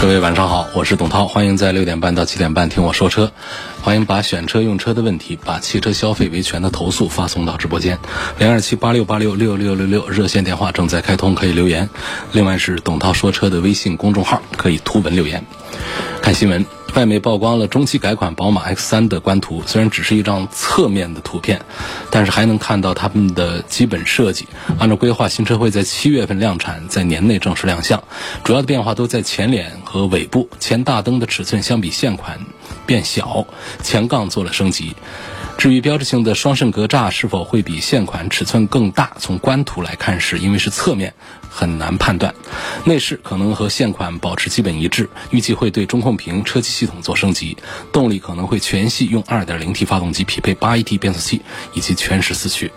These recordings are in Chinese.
各位晚上好，我是董涛，欢迎在六点半到七点半听我说车。欢迎把选车用车的问题，把汽车消费维权的投诉发送到直播间，零二七八六八六六六六六热线电话正在开通，可以留言。另外是董涛说车的微信公众号，可以图文留言。看新闻。外媒曝光了中期改款宝马 X3 的官图，虽然只是一张侧面的图片，但是还能看到他们的基本设计。按照规划，新车会在七月份量产，在年内正式亮相。主要的变化都在前脸和尾部，前大灯的尺寸相比现款变小，前杠做了升级。至于标志性的双肾格栅是否会比现款尺寸更大，从官图来看是因为是侧面，很难判断。内饰可能和现款保持基本一致，预计会对中控屏、车机系统做升级。动力可能会全系用 2.0T 发动机，匹配 8AT 变速器以及全时四驱。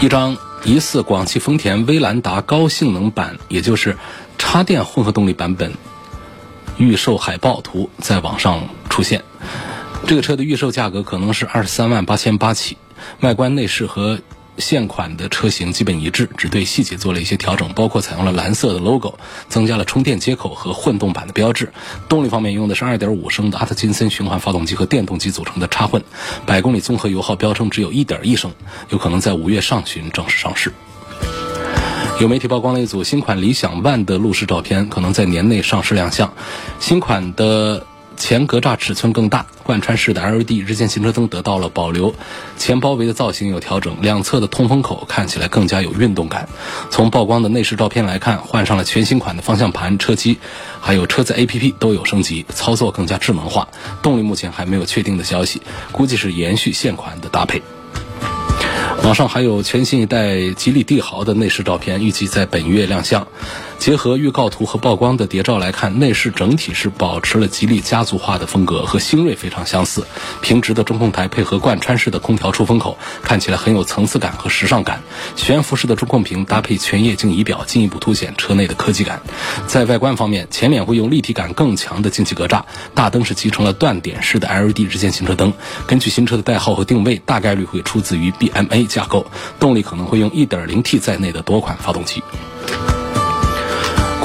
一张疑似广汽丰田威兰达高性能版，也就是插电混合动力版本预售海报图在网上出现。这个车的预售价格可能是二十三万八千八起，外观内饰和现款的车型基本一致，只对细节做了一些调整，包括采用了蓝色的 logo，增加了充电接口和混动版的标志。动力方面用的是二点五升的阿特金森循环发动机和电动机组成的插混，百公里综合油耗标称只有一点一升，有可能在五月上旬正式上市。有媒体曝光了一组新款理想 ONE 的路试照片，可能在年内上市亮相。新款的。前格栅尺寸更大，贯穿式的 LED 日间行车灯得到了保留，前包围的造型有调整，两侧的通风口看起来更加有运动感。从曝光的内饰照片来看，换上了全新款的方向盘、车机，还有车载 APP 都有升级，操作更加智能化。动力目前还没有确定的消息，估计是延续现款的搭配。网上还有全新一代吉利帝豪的内饰照片，预计在本月亮相。结合预告图和曝光的谍照来看，内饰整体是保持了吉利家族化的风格，和星瑞非常相似。平直的中控台配合贯穿式的空调出风口，看起来很有层次感和时尚感。悬浮式的中控屏搭配全液晶仪表，进一步凸显车内的科技感。在外观方面，前脸会用立体感更强的进气格栅，大灯是集成了断点式的 LED 日间行车灯。根据新车的代号和定位，大概率会出自于 BMA 架构，动力可能会用 1.0T 在内的多款发动机。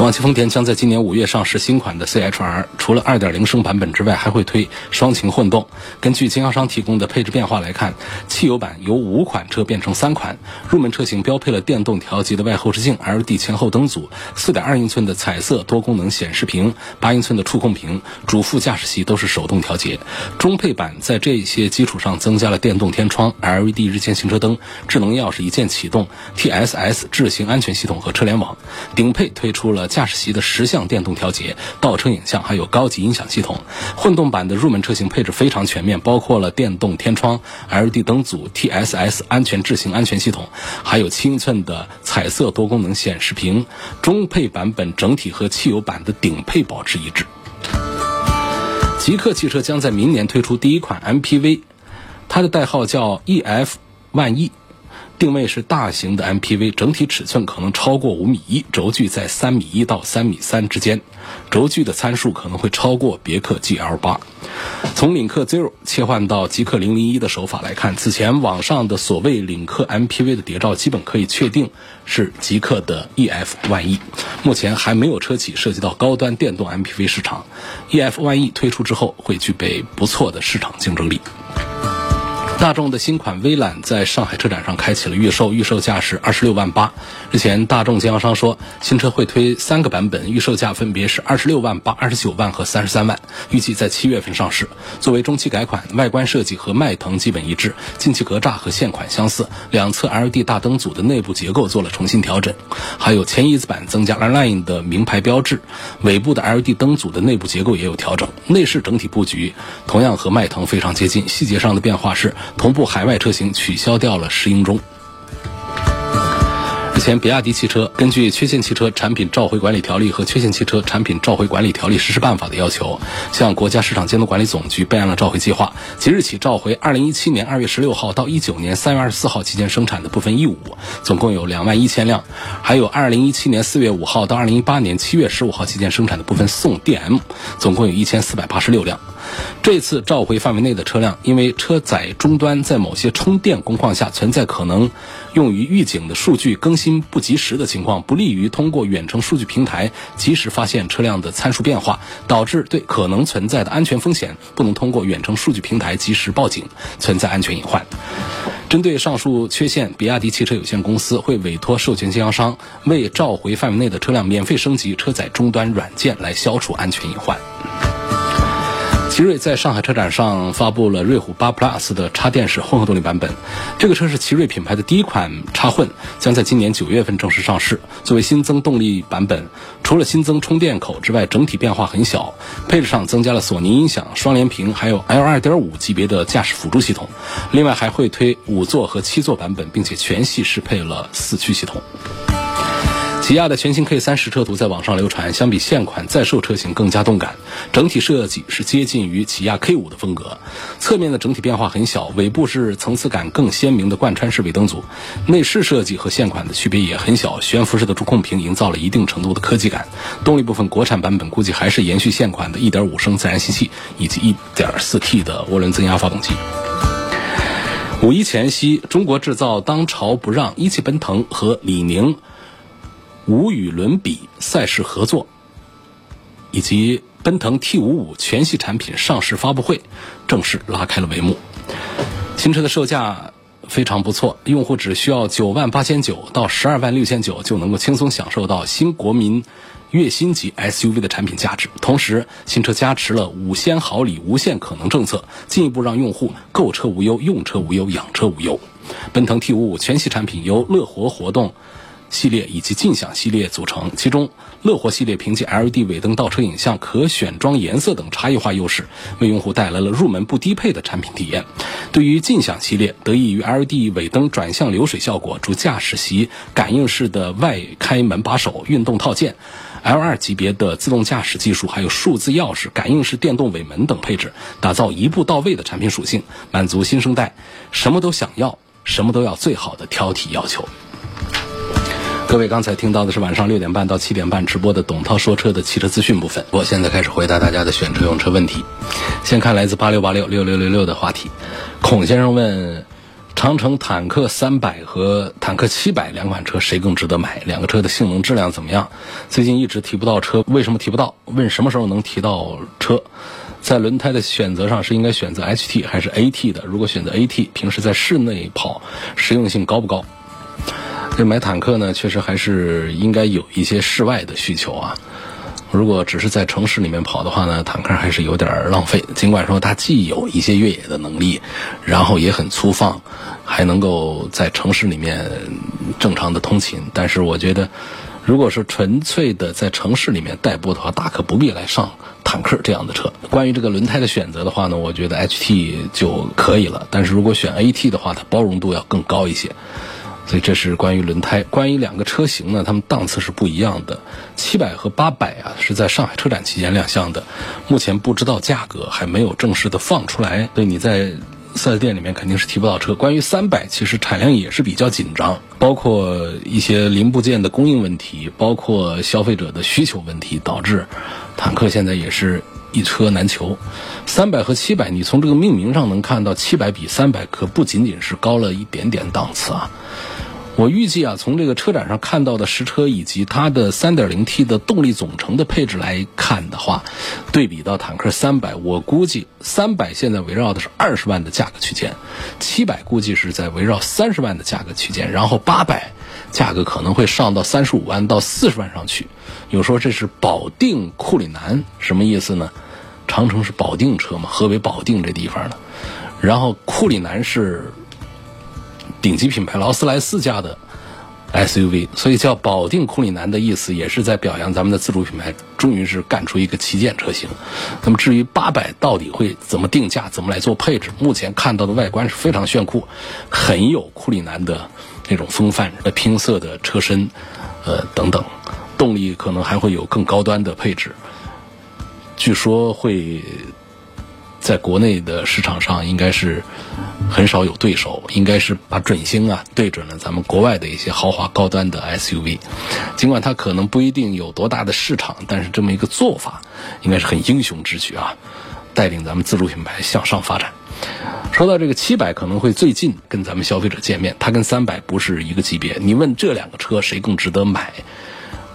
广汽丰田将在今年五月上市新款的 CHR，除了2.0升版本之外，还会推双擎混动。根据经销商提供的配置变化来看，汽油版由五款车变成三款，入门车型标配了电动调节的外后视镜、LED 前后灯组、4.2英寸的彩色多功能显示屏、8英寸的触控屏，主副驾驶席都是手动调节。中配版在这些基础上增加了电动天窗、LED 日间行车灯、智能钥匙一键启动、TSS 智行安全系统和车联网。顶配推出了。驾驶席的十项电动调节、倒车影像，还有高级音响系统。混动版的入门车型配置非常全面，包括了电动天窗、LED 灯组、TSS 安全智行安全系统，还有七英寸的彩色多功能显示屏。中配版本整体和汽油版的顶配保持一致。极客汽车将在明年推出第一款 MPV，它的代号叫 EF 万亿。定位是大型的 MPV，整体尺寸可能超过五米一，轴距在三米一到三米三之间，轴距的参数可能会超过别克 GL 八。从领克 Zero 切换到极氪零零一的手法来看，此前网上的所谓领克 MPV 的谍照，基本可以确定是极氪的 EF 万亿。目前还没有车企涉及到高端电动 MPV 市场，EF 万亿推出之后会具备不错的市场竞争力。大众的新款威揽在上海车展上开启了预售，预售价是二十六万八。日前，大众经销商说，新车会推三个版本，预售价分别是二十六万八、二十九万和三十三万，预计在七月份上市。作为中期改款，外观设计和迈腾基本一致，进气格栅和现款相似，两侧 LED 大灯组的内部结构做了重新调整，还有前翼子板增加 Line 的名牌标志，尾部的 LED 灯组的内部结构也有调整。内饰整体布局同样和迈腾非常接近，细节上的变化是。同步海外车型取消掉了石英钟。日前，比亚迪汽车根据《缺陷汽车产品召回管理条例》和《缺陷汽车产品召回管理条例实施办法》的要求，向国家市场监督管理总局备案了召回计划。即日起召回2017年2月16号到19年3月24号期间生产的部分 E5，总共有2万一千辆；还有2017年4月5号到2018年7月15号期间生产的部分宋 DM，总共有一千四百八十六辆。这次召回范围内的车辆，因为车载终端在某些充电工况下存在可能用于预警的数据更新不及时的情况，不利于通过远程数据平台及时发现车辆的参数变化，导致对可能存在的安全风险不能通过远程数据平台及时报警，存在安全隐患。针对上述缺陷，比亚迪汽车有限公司会委托授权经销商为召回范围内的车辆免费升级车载终端软件，来消除安全隐患。奇瑞在上海车展上发布了瑞虎8 Plus 的插电式混合动力版本，这个车是奇瑞品牌的第一款插混，将在今年九月份正式上市。作为新增动力版本，除了新增充电口之外，整体变化很小。配置上增加了索尼音响、双联屏，还有 L2.5 级别的驾驶辅助系统。另外还会推五座和七座版本，并且全系适配了四驱系统。起亚的全新 K 三实车图在网上流传，相比现款在售车型更加动感，整体设计是接近于起亚 K 五的风格。侧面的整体变化很小，尾部是层次感更鲜明的贯穿式尾灯组，内饰设计和现款的区别也很小，悬浮式的中控屏营造了一定程度的科技感。动力部分，国产版本估计还是延续现款的1.5升自然吸气以及 1.4T 的涡轮增压发动机。五一前夕，中国制造当朝不让，一汽奔腾和李宁。无与伦比赛事合作，以及奔腾 T 五五全系产品上市发布会正式拉开了帷幕。新车的售价非常不错，用户只需要九万八千九到十二万六千九就能够轻松享受到新国民月薪级 SUV 的产品价值。同时，新车加持了五千毫里无限可能政策，进一步让用户购车无忧、用车无忧、养车无忧。奔腾 T 五五全系产品由乐活活动。系列以及劲享系列组成，其中乐活系列凭借 LED 尾灯倒车影像、可选装颜色等差异化优势，为用户带来了入门不低配的产品体验。对于劲享系列，得益于 LED 尾灯转向流水效果、主驾驶席感应式的外开门把手、运动套件、L2 级别的自动驾驶技术，还有数字钥匙、感应式电动尾门等配置，打造一步到位的产品属性，满足新生代什么都想要、什么都要最好的挑剔要求。各位刚才听到的是晚上六点半到七点半直播的董涛说车的汽车资讯部分。我现在开始回答大家的选车用车问题。先看来自八六八六六六六六的话题，孔先生问：长城坦克三百和坦克七百两款车谁更值得买？两个车的性能质量怎么样？最近一直提不到车，为什么提不到？问什么时候能提到车？在轮胎的选择上是应该选择 HT 还是 AT 的？如果选择 AT，平时在室内跑实用性高不高？这买坦克呢，确实还是应该有一些室外的需求啊。如果只是在城市里面跑的话呢，坦克还是有点浪费。尽管说它既有一些越野的能力，然后也很粗放，还能够在城市里面正常的通勤，但是我觉得，如果是纯粹的在城市里面代步的话，大可不必来上坦克这样的车。关于这个轮胎的选择的话呢，我觉得 HT 就可以了。但是如果选 AT 的话，它包容度要更高一些。所以这是关于轮胎，关于两个车型呢，它们档次是不一样的。七百和八百啊，是在上海车展期间亮相的，目前不知道价格，还没有正式的放出来。所以你在四 S 店里面肯定是提不到车。关于三百，其实产量也是比较紧张，包括一些零部件的供应问题，包括消费者的需求问题，导致坦克现在也是一车难求。三百和七百，你从这个命名上能看到，七百比三百可不仅仅是高了一点点档次啊。我预计啊，从这个车展上看到的实车以及它的 3.0T 的动力总成的配置来看的话，对比到坦克300，我估计300现在围绕的是二十万的价格区间，700估计是在围绕三十万的价格区间，然后800价格可能会上到三十五万到四十万上去。有说这是保定库里南，什么意思呢？长城是保定车嘛，河北保定这地方的，然后库里南是。顶级品牌劳斯莱斯家的 SUV，所以叫保定库里南的意思，也是在表扬咱们的自主品牌终于是干出一个旗舰车型。那么至于八百到底会怎么定价，怎么来做配置，目前看到的外观是非常炫酷，很有库里南的那种风范、呃拼色的车身，呃等等，动力可能还会有更高端的配置。据说会在国内的市场上应该是很少有对手，应该是把准星啊对准了咱们国外的一些豪华高端的 SUV。尽管它可能不一定有多大的市场，但是这么一个做法应该是很英雄之举啊，带领咱们自主品牌向上发展。说到这个七百可能会最近跟咱们消费者见面，它跟三百不是一个级别。你问这两个车谁更值得买？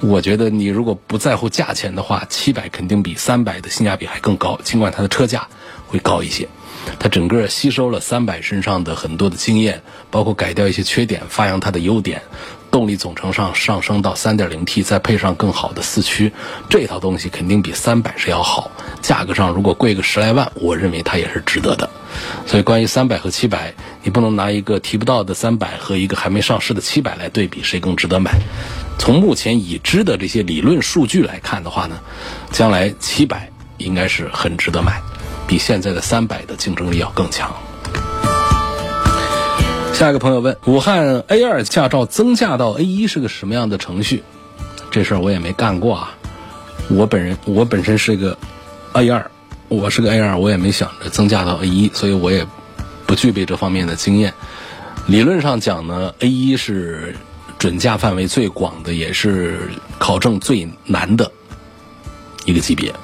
我觉得你如果不在乎价钱的话，七百肯定比三百的性价比还更高，尽管它的车价会高一些。它整个吸收了三百身上的很多的经验，包括改掉一些缺点，发扬它的优点。动力总成上上升到 3.0T，再配上更好的四驱，这套东西肯定比三百是要好。价格上如果贵个十来万，我认为它也是值得的。所以关于三百和七百，你不能拿一个提不到的三百和一个还没上市的七百来对比，谁更值得买？从目前已知的这些理论数据来看的话呢，将来七百应该是很值得买，比现在的三百的竞争力要更强。下一个朋友问：武汉 A 二驾照增驾到 A 一是个什么样的程序？这事儿我也没干过啊。我本人我本身是个 A 二，我是个 A 二，我也没想着增驾到 A 一，所以我也不具备这方面的经验。理论上讲呢，A 一是准驾范围最广的，也是考证最难的一个级别。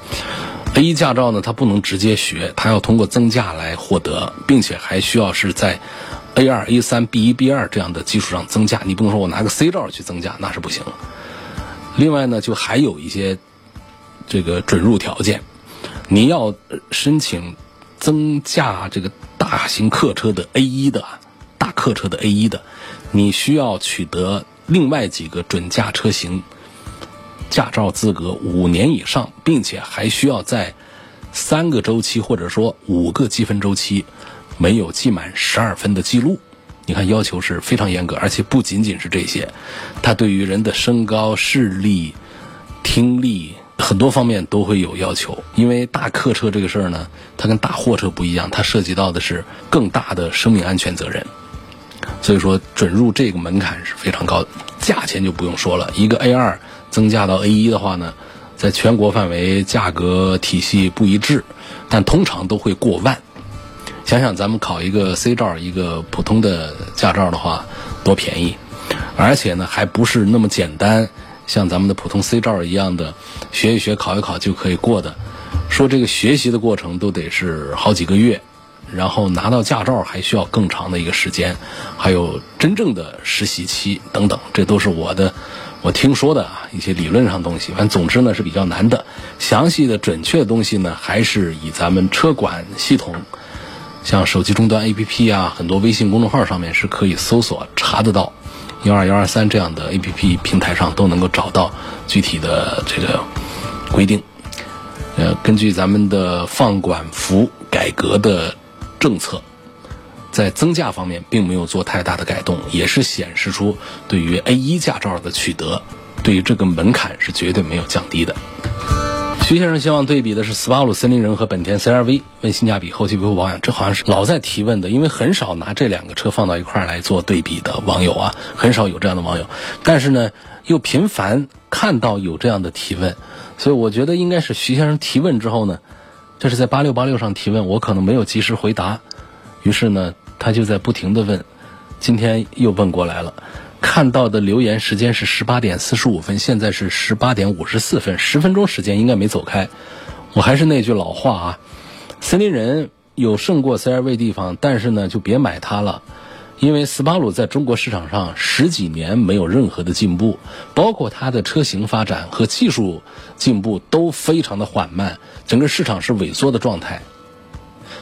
A 一驾照呢，它不能直接学，它要通过增驾来获得，并且还需要是在。A 二、A 三、B 一、B 二这样的基础上增驾，你不能说我拿个 C 照去增驾，那是不行。另外呢，就还有一些这个准入条件，你要申请增驾这个大型客车的 A 一的大客车的 A 一的，你需要取得另外几个准驾车型驾照资格五年以上，并且还需要在三个周期或者说五个积分周期。没有记满十二分的记录，你看要求是非常严格，而且不仅仅是这些，它对于人的身高、视力、听力很多方面都会有要求。因为大客车这个事儿呢，它跟大货车不一样，它涉及到的是更大的生命安全责任，所以说准入这个门槛是非常高的。价钱就不用说了，一个 A 二增加到 A 一的话呢，在全国范围价格体系不一致，但通常都会过万。想想咱们考一个 C 照，一个普通的驾照的话，多便宜，而且呢还不是那么简单，像咱们的普通 C 照一样的学一学、考一考就可以过的。说这个学习的过程都得是好几个月，然后拿到驾照还需要更长的一个时间，还有真正的实习期等等，这都是我的我听说的啊一些理论上东西。反正总之呢是比较难的，详细的准确的东西呢还是以咱们车管系统。像手机终端 APP 啊，很多微信公众号上面是可以搜索查得到，幺二幺二三这样的 APP 平台上都能够找到具体的这个规定。呃，根据咱们的放管服改革的政策，在增驾方面并没有做太大的改动，也是显示出对于 A 一驾照的取得，对于这个门槛是绝对没有降低的。徐先生希望对比的是斯巴鲁森林人和本田 CR-V，问性价比、后期维护保养，这好像是老在提问的，因为很少拿这两个车放到一块来做对比的网友啊，很少有这样的网友。但是呢，又频繁看到有这样的提问，所以我觉得应该是徐先生提问之后呢，这是在八六八六上提问，我可能没有及时回答，于是呢，他就在不停的问，今天又问过来了。看到的留言时间是十八点四十五分，现在是十八点五十四分，十分钟时间应该没走开。我还是那句老话啊，森林人有胜过 CRV 地方，但是呢就别买它了，因为斯巴鲁在中国市场上十几年没有任何的进步，包括它的车型发展和技术进步都非常的缓慢，整个市场是萎缩的状态。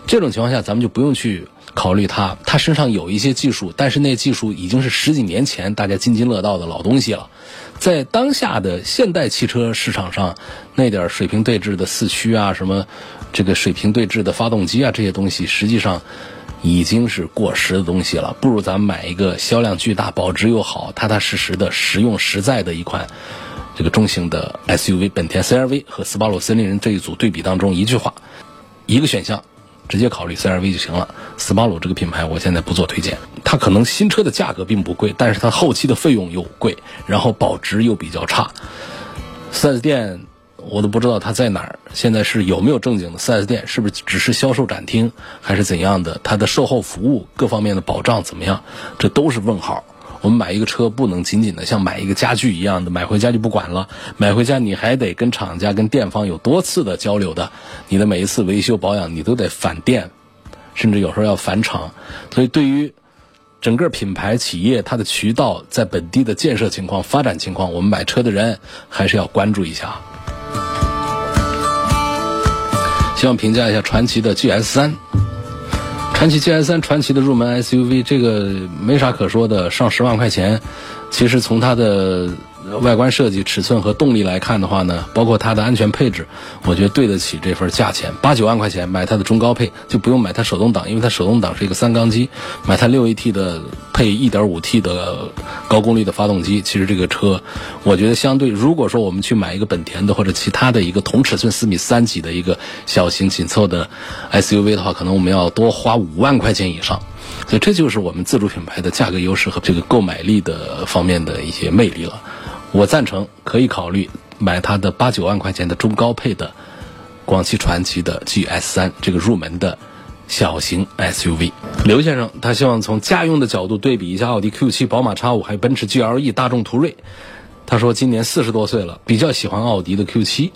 这种情况下，咱们就不用去。考虑它，它身上有一些技术，但是那技术已经是十几年前大家津津乐道的老东西了。在当下的现代汽车市场上，那点水平对置的四驱啊，什么这个水平对置的发动机啊，这些东西实际上已经是过时的东西了。不如咱们买一个销量巨大、保值又好、踏踏实实的、实用实在的一款这个中型的 SUV—— 本田 CR-V 和斯巴鲁森林人这一组对比当中，一句话，一个选项。直接考虑 CRV 就行了。斯巴鲁这个品牌我现在不做推荐，它可能新车的价格并不贵，但是它后期的费用又贵，然后保值又比较差。4S 店我都不知道它在哪儿，现在是有没有正经的 4S 店？是不是只是销售展厅，还是怎样的？它的售后服务各方面的保障怎么样？这都是问号。我们买一个车不能仅仅的像买一个家具一样的买回家就不管了，买回家你还得跟厂家、跟店方有多次的交流的，你的每一次维修保养你都得返店，甚至有时候要返厂。所以对于整个品牌企业它的渠道在本地的建设情况、发展情况，我们买车的人还是要关注一下。希望评价一下传奇的 GS 三。传奇 GS 三，传奇的入门 SUV，这个没啥可说的，上十万块钱，其实从它的。外观设计、尺寸和动力来看的话呢，包括它的安全配置，我觉得对得起这份价钱。八九万块钱买它的中高配，就不用买它手动挡，因为它手动挡是一个三缸机。买它六 AT 的配一点五 T 的高功率的发动机，其实这个车，我觉得相对，如果说我们去买一个本田的或者其他的一个同尺寸四米三几的一个小型紧凑的 SUV 的话，可能我们要多花五万块钱以上。所以这就是我们自主品牌的价格优势和这个购买力的方面的一些魅力了。我赞成可以考虑买它的八九万块钱的中高配的广汽传祺的 GS 三这个入门的小型 SUV。刘先生他希望从家用的角度对比一下奥迪 Q 七、宝马 X 五还有奔驰 GLE、大众途锐。他说今年四十多岁了，比较喜欢奥迪的 Q 七。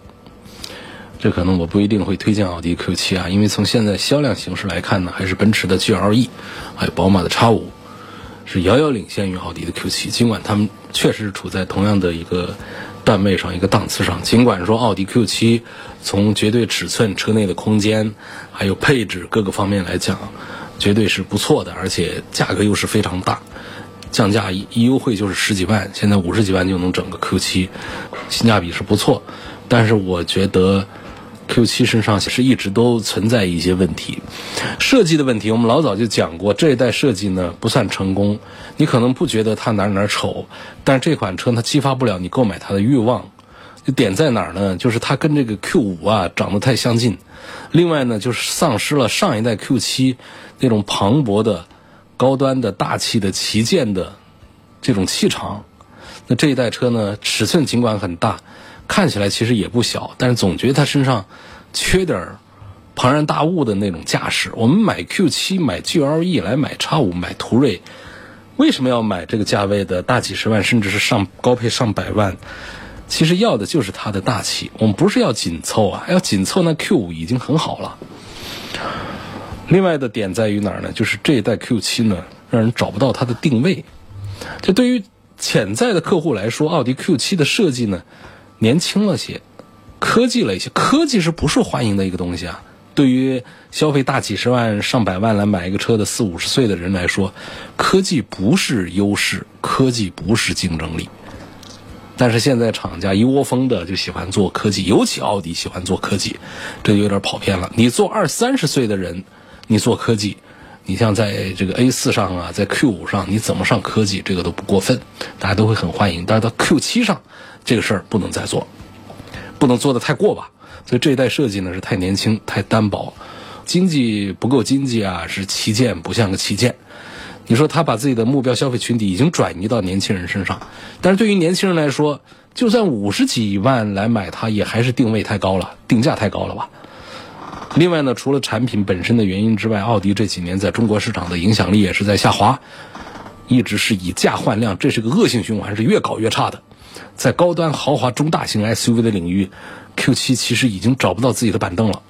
这可能我不一定会推荐奥迪 Q 七啊，因为从现在销量形势来看呢，还是奔驰的 GLE 还有宝马的 X 五。是遥遥领先于奥迪的 Q7，尽管他们确实处在同样的一个段位上、一个档次上。尽管说奥迪 Q7 从绝对尺寸、车内的空间，还有配置各个方面来讲，绝对是不错的，而且价格又是非常大，降价一优惠就是十几万，现在五十几万就能整个 Q7，性价比是不错。但是我觉得。Q7 身上是一直都存在一些问题，设计的问题，我们老早就讲过，这一代设计呢不算成功。你可能不觉得它哪哪丑，但是这款车它激发不了你购买它的欲望。点在哪儿呢？就是它跟这个 Q5 啊长得太相近，另外呢就是丧失了上一代 Q7 那种磅礴的、高端的、大气的、旗舰的这种气场。那这一代车呢，尺寸尽管很大。看起来其实也不小，但是总觉得它身上缺点庞然大物的那种架势。我们买 Q7、买 GLE 来买 X 五、买途锐，为什么要买这个价位的大几十万，甚至是上高配上百万？其实要的就是它的大气。我们不是要紧凑啊，要紧凑那 Q 五已经很好了。另外的点在于哪儿呢？就是这一代 Q7 呢，让人找不到它的定位。就对于潜在的客户来说，奥迪 Q7 的设计呢？年轻了些，科技了一些，科技是不受欢迎的一个东西啊。对于消费大几十万、上百万来买一个车的四五十岁的人来说，科技不是优势，科技不是竞争力。但是现在厂家一窝蜂的就喜欢做科技，尤其奥迪喜欢做科技，这有点跑偏了。你做二三十岁的人，你做科技，你像在这个 A 四上啊，在 Q 五上，你怎么上科技，这个都不过分，大家都会很欢迎。但是到 Q 七上。这个事儿不能再做，不能做的太过吧。所以这一代设计呢是太年轻、太单薄，经济不够经济啊，是旗舰不像个旗舰。你说他把自己的目标消费群体已经转移到年轻人身上，但是对于年轻人来说，就算五十几万来买它，也还是定位太高了，定价太高了吧。另外呢，除了产品本身的原因之外，奥迪这几年在中国市场的影响力也是在下滑，一直是以价换量，这是个恶性循环，是越搞越差的。在高端豪华中大型 SUV 的领域，Q7 其实已经找不到自己的板凳了。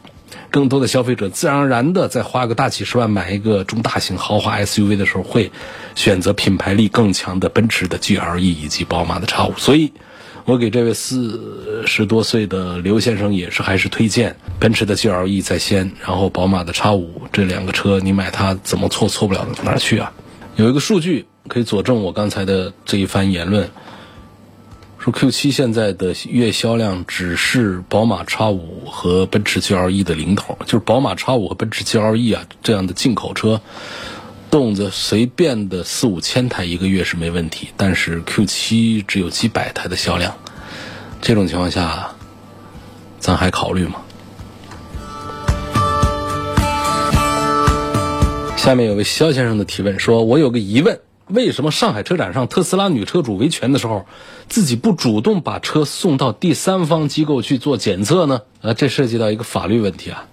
更多的消费者自然而然的在花个大几十万买一个中大型豪华 SUV 的时候，会选择品牌力更强的奔驰的 GLE 以及宝马的 X5。所以，我给这位四十多岁的刘先生也是还是推荐奔驰的 GLE 在先，然后宝马的 X5 这两个车，你买它怎么错错不了哪儿去啊？有一个数据可以佐证我刚才的这一番言论。说 Q7 现在的月销量只是宝马 X5 和奔驰 GLE 的零头，就是宝马 X5 和奔驰 GLE 啊这样的进口车，动辄随便的四五千台一个月是没问题，但是 Q7 只有几百台的销量，这种情况下，咱还考虑吗？下面有位肖先生的提问说：“我有个疑问，为什么上海车展上特斯拉女车主维权的时候，自己不主动把车送到第三方机构去做检测呢？”啊，这涉及到一个法律问题啊，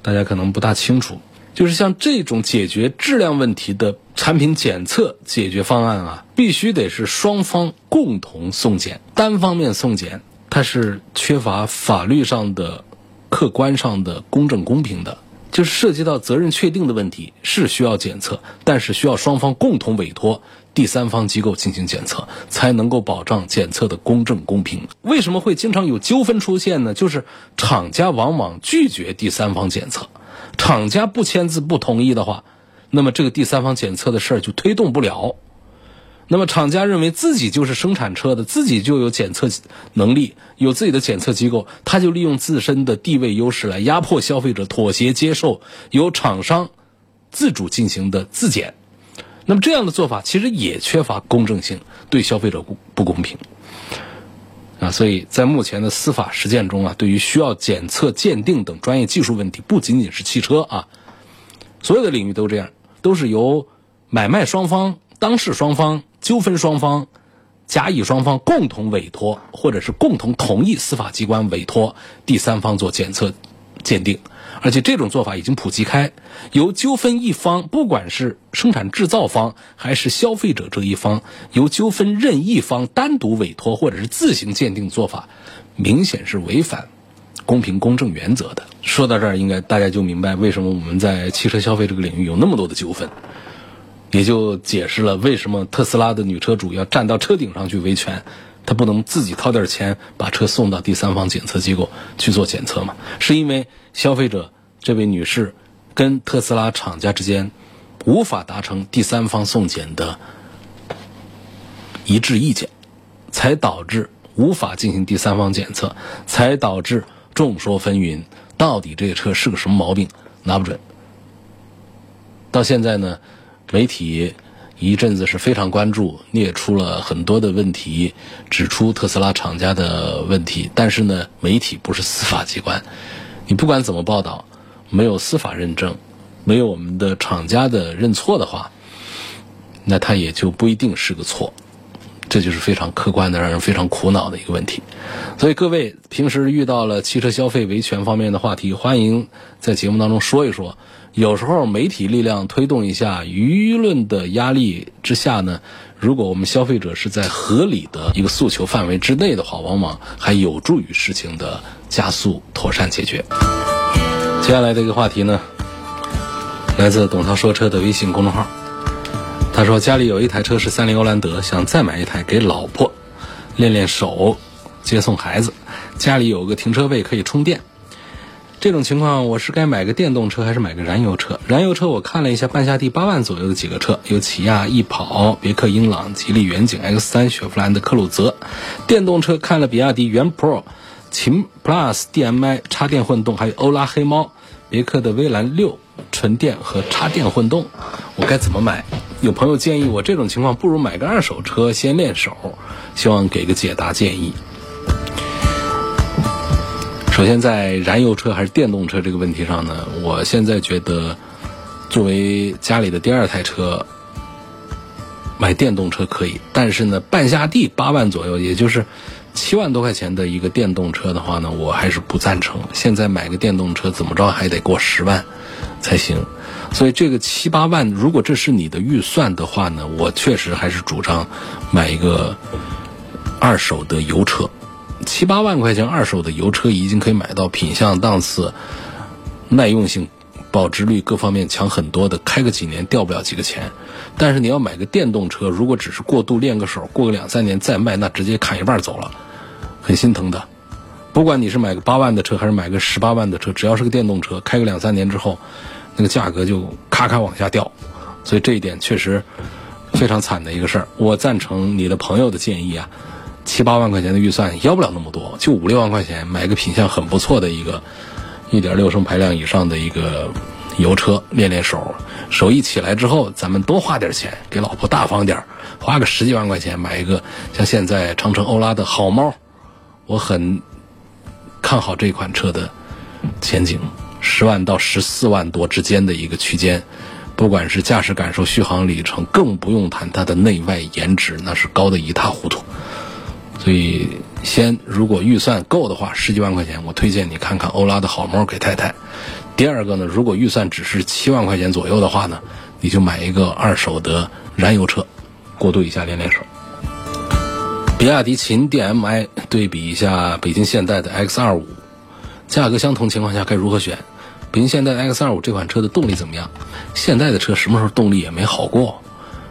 大家可能不大清楚。就是像这种解决质量问题的产品检测解决方案啊，必须得是双方共同送检，单方面送检，它是缺乏法律上的、客观上的公正公平的。就是涉及到责任确定的问题，是需要检测，但是需要双方共同委托第三方机构进行检测，才能够保障检测的公正公平。为什么会经常有纠纷出现呢？就是厂家往往拒绝第三方检测。厂家不签字不同意的话，那么这个第三方检测的事儿就推动不了。那么厂家认为自己就是生产车的，自己就有检测能力，有自己的检测机构，他就利用自身的地位优势来压迫消费者妥协接受由厂商自主进行的自检。那么这样的做法其实也缺乏公正性，对消费者不不公平。啊，所以在目前的司法实践中啊，对于需要检测、鉴定等专业技术问题，不仅仅是汽车啊，所有的领域都这样，都是由买卖双方、当事双方、纠纷双方、甲乙双方共同委托，或者是共同同意司法机关委托第三方做检测、鉴定。而且这种做法已经普及开，由纠纷一方，不管是生产制造方还是消费者这一方，由纠纷任一方单独委托或者是自行鉴定做法，明显是违反公平公正原则的。说到这儿，应该大家就明白为什么我们在汽车消费这个领域有那么多的纠纷，也就解释了为什么特斯拉的女车主要站到车顶上去维权，她不能自己掏点钱把车送到第三方检测机构去做检测嘛？是因为消费者。这位女士跟特斯拉厂家之间无法达成第三方送检的一致意见，才导致无法进行第三方检测，才导致众说纷纭。到底这个车是个什么毛病？拿不准。到现在呢，媒体一阵子是非常关注，列出了很多的问题，指出特斯拉厂家的问题。但是呢，媒体不是司法机关，你不管怎么报道。没有司法认证，没有我们的厂家的认错的话，那它也就不一定是个错，这就是非常客观的，让人非常苦恼的一个问题。所以各位平时遇到了汽车消费维权方面的话题，欢迎在节目当中说一说。有时候媒体力量推动一下，舆论的压力之下呢，如果我们消费者是在合理的一个诉求范围之内的话，往往还有助于事情的加速妥善解决。接下来的一个话题呢，来自董涛说车的微信公众号。他说家里有一台车是三菱欧蓝德，想再买一台给老婆练练手、接送孩子。家里有个停车位可以充电。这种情况我是该买个电动车还是买个燃油车？燃油车我看了一下，半夏地八万左右的几个车，有起亚翼跑、别克英朗、吉利远景 X 三、雪佛兰的科鲁泽。电动车看了比亚迪元 Pro、秦 Plus、DM-i 插电混动，还有欧拉黑猫。别克的威兰六纯电和插电混动，我该怎么买？有朋友建议我这种情况不如买个二手车先练手，希望给个解答建议。首先，在燃油车还是电动车这个问题上呢，我现在觉得，作为家里的第二台车，买电动车可以，但是呢，半下地八万左右，也就是。七万多块钱的一个电动车的话呢，我还是不赞成。现在买个电动车怎么着还得过十万才行，所以这个七八万，如果这是你的预算的话呢，我确实还是主张买一个二手的油车。七八万块钱二手的油车已经可以买到品相、档次、耐用性、保值率各方面强很多的，开个几年掉不了几个钱。但是你要买个电动车，如果只是过度练个手，过个两三年再卖，那直接砍一半走了。很心疼的，不管你是买个八万的车还是买个十八万的车，只要是个电动车，开个两三年之后，那个价格就咔咔往下掉，所以这一点确实非常惨的一个事儿。我赞成你的朋友的建议啊，七八万块钱的预算要不了那么多，就五六万块钱买个品相很不错的一个一点六升排量以上的一个油车练练手，手一起来之后，咱们多花点钱，给老婆大方点花个十几万块钱买一个像现在长城欧拉的好猫。我很看好这款车的前景，十万到十四万多之间的一个区间，不管是驾驶感受、续航里程，更不用谈它的内外颜值，那是高的一塌糊涂。所以，先如果预算够的话，十几万块钱，我推荐你看看欧拉的好猫给太太。第二个呢，如果预算只是七万块钱左右的话呢，你就买一个二手的燃油车，过渡一下练练手。比亚迪秦 DM-i 对比一下北京现代的 X25，价格相同情况下该如何选？北京现代 X25 这款车的动力怎么样？现代的车什么时候动力也没好过，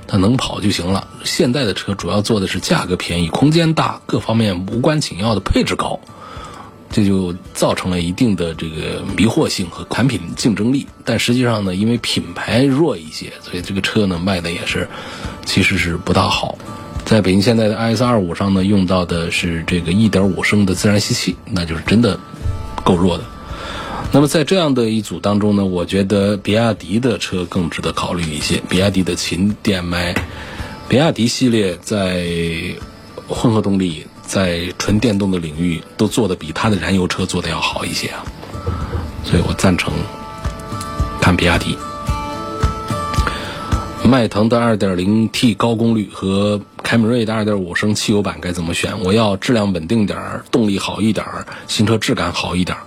它能跑就行了。现在的车主要做的是价格便宜、空间大、各方面无关紧要的配置高。这就造成了一定的这个迷惑性和产品竞争力，但实际上呢，因为品牌弱一些，所以这个车呢卖的也是其实是不大好。在北京现代的 i s 二五上呢，用到的是这个一点五升的自然吸气，那就是真的够弱的。那么在这样的一组当中呢，我觉得比亚迪的车更值得考虑一些。比亚迪的秦 DM-i，比亚迪系列在混合动力。在纯电动的领域都做的比它的燃油车做的要好一些啊，所以我赞成看比亚迪。迈腾的 2.0T 高功率和凯美瑞的2.5升汽油版该怎么选？我要质量稳定点儿，动力好一点儿，行车质感好一点儿。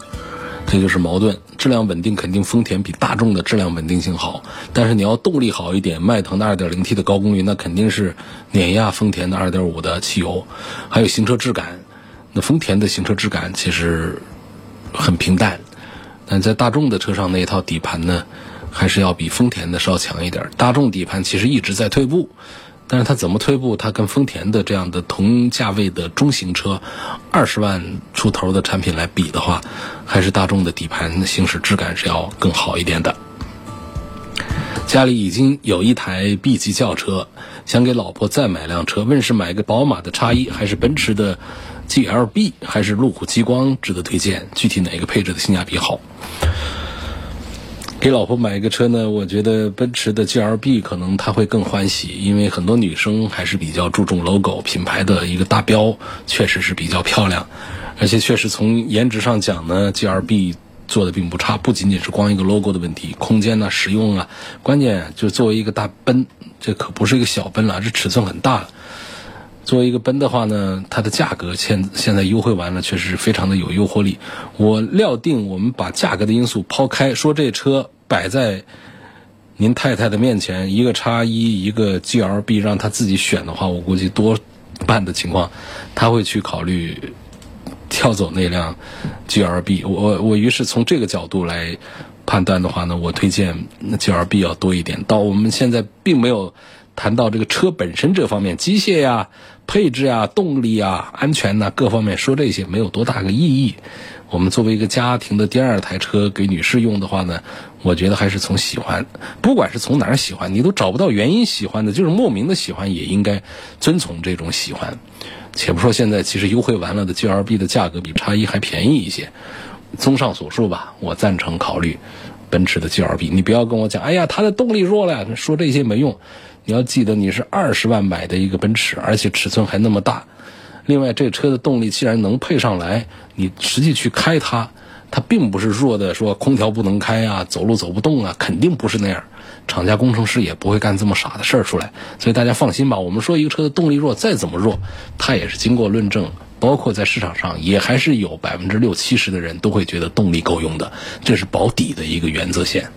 这就是矛盾，质量稳定肯定丰田比大众的质量稳定性好，但是你要动力好一点，迈腾的 2.0T 的高功率那肯定是碾压丰田的2.5的汽油，还有行车质感，那丰田的行车质感其实很平淡，但在大众的车上那一套底盘呢，还是要比丰田的稍强一点。大众底盘其实一直在退步。但是它怎么退步？它跟丰田的这样的同价位的中型车，二十万出头的产品来比的话，还是大众的底盘行驶质感是要更好一点的。家里已经有一台 B 级轿车，想给老婆再买辆车，问是买个宝马的叉一，还是奔驰的 GLB，还是路虎极光值得推荐？具体哪个配置的性价比好？给老婆买一个车呢，我觉得奔驰的 G L B 可能她会更欢喜，因为很多女生还是比较注重 logo 品牌的一个大标，确实是比较漂亮，而且确实从颜值上讲呢，G L B 做的并不差，不仅仅是光一个 logo 的问题，空间呢、实用啊，关键就作为一个大奔，这可不是一个小奔了，这尺寸很大。作为一个奔的话呢，它的价格现现在优惠完了，确实是非常的有诱惑力。我料定，我们把价格的因素抛开，说这车摆在您太太的面前，一个叉一，一个 G L B，让她自己选的话，我估计多半的情况，她会去考虑跳走那辆 G R B。我我于是从这个角度来判断的话呢，我推荐 G R B 要多一点。到我们现在并没有谈到这个车本身这方面，机械呀。配置啊，动力啊，安全呐，各方面说这些没有多大个意义。我们作为一个家庭的第二台车给女士用的话呢，我觉得还是从喜欢，不管是从哪儿喜欢，你都找不到原因喜欢的，就是莫名的喜欢，也应该遵从这种喜欢。且不说现在其实优惠完了的 G L B 的价格比叉一还便宜一些。综上所述吧，我赞成考虑奔驰的 G L B。你不要跟我讲，哎呀，它的动力弱了，说这些没用。你要记得，你是二十万买的一个奔驰，而且尺寸还那么大。另外，这车的动力既然能配上来，你实际去开它，它并不是弱的，说空调不能开啊，走路走不动啊，肯定不是那样。厂家工程师也不会干这么傻的事儿出来。所以大家放心吧，我们说一个车的动力弱，再怎么弱，它也是经过论证，包括在市场上也还是有百分之六七十的人都会觉得动力够用的，这是保底的一个原则线。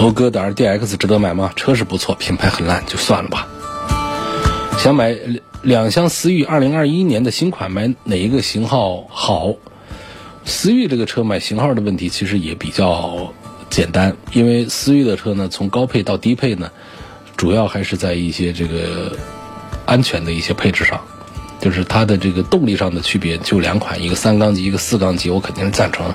讴歌的 RDX 值得买吗？车是不错，品牌很烂，就算了吧。想买两厢思域2021年的新款，买哪一个型号好？思域这个车买型号的问题其实也比较简单，因为思域的车呢，从高配到低配呢，主要还是在一些这个安全的一些配置上。就是它的这个动力上的区别就两款，一个三缸机，一个四缸机，我肯定是赞成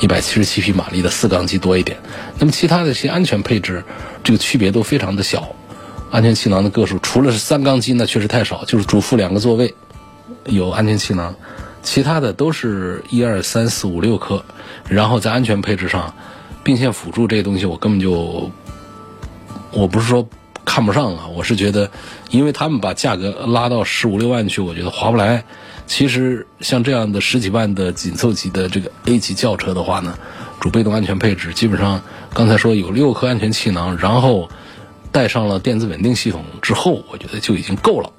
一百七十七匹马力的四缸机多一点。那么其他的一些安全配置，这个区别都非常的小。安全气囊的个数，除了是三缸机那确实太少，就是主副两个座位有安全气囊，其他的都是一二三四五六颗。然后在安全配置上，并线辅助这些东西我根本就，我不是说看不上啊。我是觉得，因为他们把价格拉到十五六万去，我觉得划不来。其实像这样的十几万的紧凑级的这个 A 级轿车的话呢，主被动安全配置基本上刚才说有六颗安全气囊，然后带上了电子稳定系统之后，我觉得就已经够了。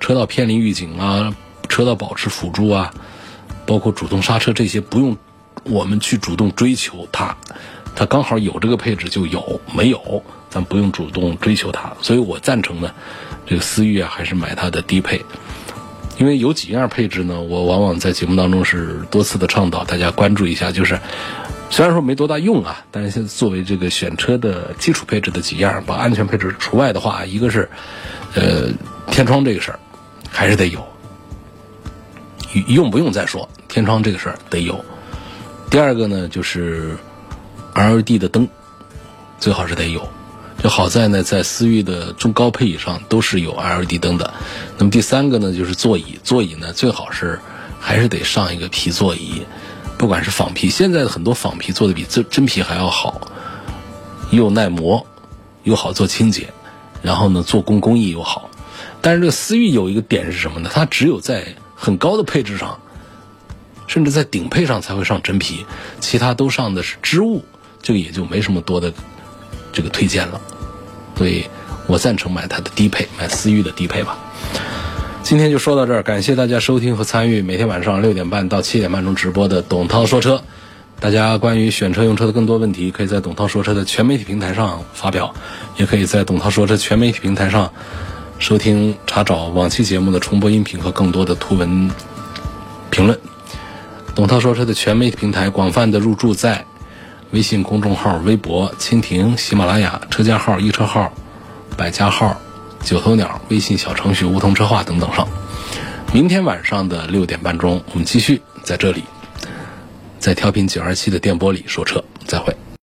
车道偏离预警啊，车道保持辅助啊，包括主动刹车这些，不用我们去主动追求它，它刚好有这个配置就有，没有咱不用主动追求它。所以我赞成呢，这个思域啊，还是买它的低配。因为有几样配置呢，我往往在节目当中是多次的倡导大家关注一下。就是虽然说没多大用啊，但是现在作为这个选车的基础配置的几样，把安全配置除外的话，一个是呃天窗这个事儿还是得有，用不用再说，天窗这个事儿得有。第二个呢，就是 LED 的灯最好是得有。就好在呢，在思域的中高配以上都是有 LED 灯的。那么第三个呢，就是座椅，座椅呢最好是还是得上一个皮座椅，不管是仿皮，现在的很多仿皮做的比真真皮还要好，又耐磨，又好做清洁，然后呢做工工艺又好。但是这个思域有一个点是什么呢？它只有在很高的配置上，甚至在顶配上才会上真皮，其他都上的是织物，这个也就没什么多的这个推荐了。所以我赞成买它的低配，买思域的低配吧。今天就说到这儿，感谢大家收听和参与每天晚上六点半到七点半钟直播的董涛说车。大家关于选车用车的更多问题，可以在董涛说车的全媒体平台上发表，也可以在董涛说车全媒体平台上收听查找往期节目的重播音频和更多的图文评论。董涛说车的全媒体平台广泛的入驻在。微信公众号、微博、蜻蜓、喜马拉雅、车架号、易车号、百家号、九头鸟、微信小程序梧桐车话等等上。明天晚上的六点半钟，我们继续在这里，在调频九二七的电波里说车。再会。